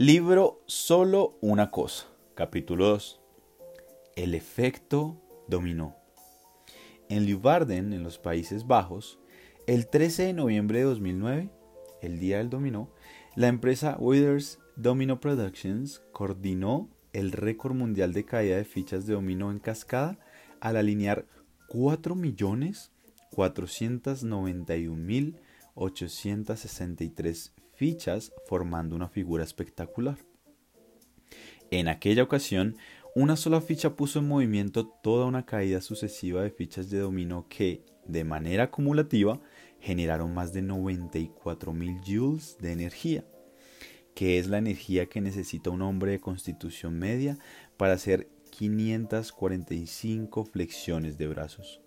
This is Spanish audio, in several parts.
Libro Solo una cosa, capítulo 2. El efecto dominó. En Leeuwarden, en los Países Bajos, el 13 de noviembre de 2009, el día del dominó, la empresa Withers Domino Productions coordinó el récord mundial de caída de fichas de dominó en cascada al alinear 4.491.863 fichas formando una figura espectacular. En aquella ocasión, una sola ficha puso en movimiento toda una caída sucesiva de fichas de dominó que, de manera acumulativa, generaron más de 94.000 joules de energía, que es la energía que necesita un hombre de constitución media para hacer 545 flexiones de brazos.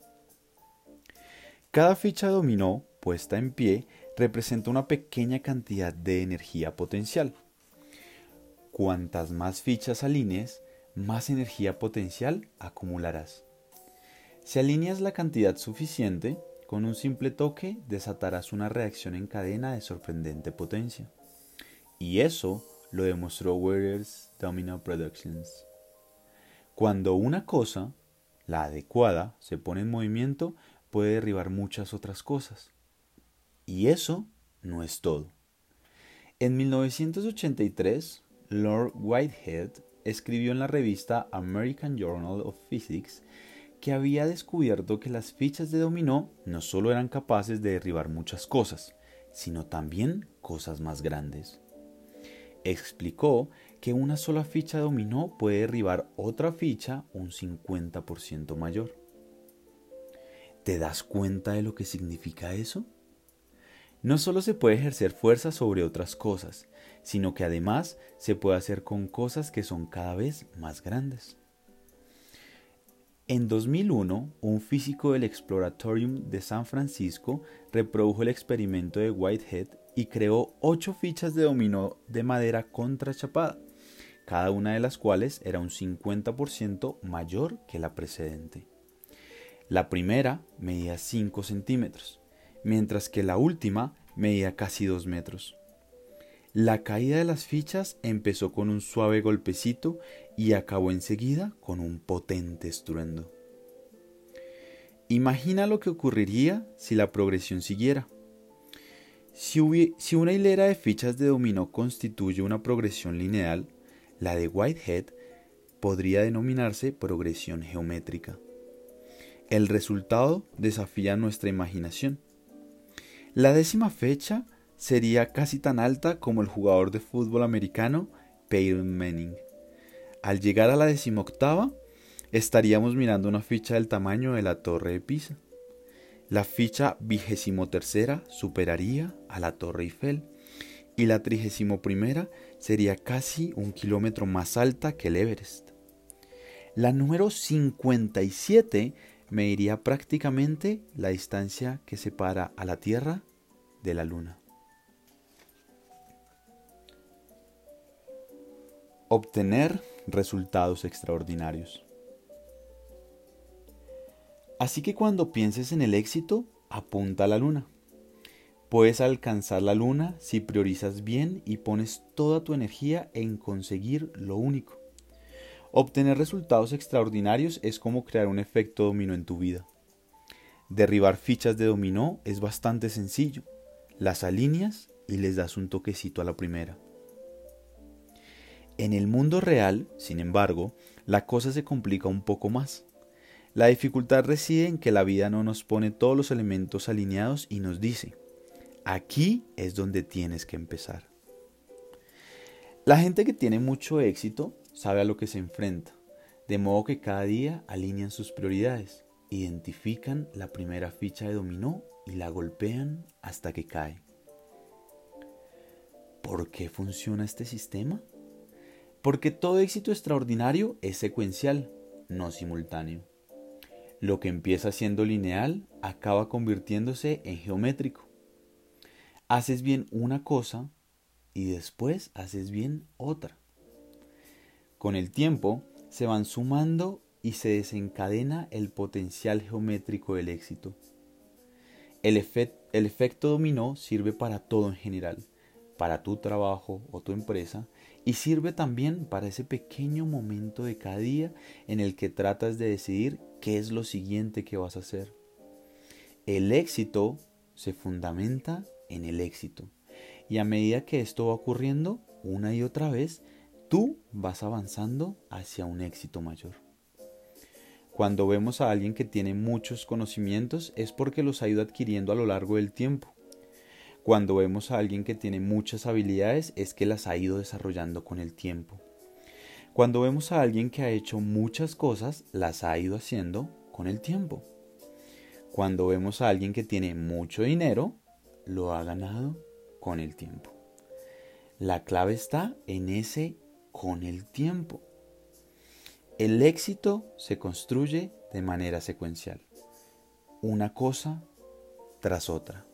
Cada ficha dominó puesta en pie representa una pequeña cantidad de energía potencial. Cuantas más fichas alinees, más energía potencial acumularás. Si alineas la cantidad suficiente, con un simple toque desatarás una reacción en cadena de sorprendente potencia. Y eso lo demostró Warriors Domino Productions. Cuando una cosa, la adecuada, se pone en movimiento, puede derribar muchas otras cosas. Y eso no es todo. En 1983, Lord Whitehead escribió en la revista American Journal of Physics que había descubierto que las fichas de dominó no solo eran capaces de derribar muchas cosas, sino también cosas más grandes. Explicó que una sola ficha dominó puede derribar otra ficha un 50% mayor. ¿Te das cuenta de lo que significa eso? No solo se puede ejercer fuerza sobre otras cosas, sino que además se puede hacer con cosas que son cada vez más grandes. En 2001, un físico del Exploratorium de San Francisco reprodujo el experimento de Whitehead y creó ocho fichas de dominó de madera contrachapada, cada una de las cuales era un 50% mayor que la precedente. La primera medía 5 centímetros, mientras que la última medía casi dos metros. La caída de las fichas empezó con un suave golpecito y acabó enseguida con un potente estruendo. Imagina lo que ocurriría si la progresión siguiera. Si, si, una hilera de fichas de dominó constituye una progresión lineal, la de Whitehead podría denominarse progresión geométrica. El resultado desafía nuestra imaginación. La décima fecha sería casi tan alta como el jugador de fútbol americano Peyton Manning. Al llegar a la decimoctava, estaríamos mirando una ficha del tamaño de la Torre de Pisa. La ficha vigésimo tercera superaría a la Torre Eiffel y la trigésimo primera sería casi un kilómetro más alta que el Everest. La número 57 mediría prácticamente la distancia que separa a la Tierra de la Luna. Obtener resultados extraordinarios. Así que cuando pienses en el éxito, apunta a la luna. Puedes alcanzar la luna si priorizas bien y pones toda tu energía en conseguir lo único. Obtener resultados extraordinarios es como crear un efecto dominó en tu vida. Derribar fichas de dominó es bastante sencillo. Las alineas y les das un toquecito a la primera. En el mundo real, sin embargo, la cosa se complica un poco más. La dificultad reside en que la vida no nos pone todos los elementos alineados y nos dice, aquí es donde tienes que empezar. La gente que tiene mucho éxito sabe a lo que se enfrenta, de modo que cada día alinean sus prioridades, identifican la primera ficha de dominó y la golpean hasta que cae. ¿Por qué funciona este sistema? Porque todo éxito extraordinario es secuencial, no simultáneo. Lo que empieza siendo lineal acaba convirtiéndose en geométrico. Haces bien una cosa y después haces bien otra. Con el tiempo se van sumando y se desencadena el potencial geométrico del éxito. El, efecto dominó sirve para todo en general, para tu trabajo o tu empresa y sirve también para ese pequeño momento de cada día en el que tratas de decidir qué es lo siguiente que vas a hacer. El éxito se fundamenta en el éxito. Y a medida que esto va ocurriendo una y otra vez, tú vas avanzando hacia un éxito mayor. Cuando vemos a alguien que tiene muchos conocimientos es porque los ha ido adquiriendo a lo largo del tiempo. Cuando vemos a alguien que tiene muchas habilidades es que las ha ido desarrollando con el tiempo. Cuando vemos a alguien que ha hecho muchas cosas, las ha ido haciendo con el tiempo. Cuando vemos a alguien que tiene mucho dinero, lo ha ganado con el tiempo. La clave está en ese con el tiempo. El éxito se construye de manera secuencial, una cosa tras otra.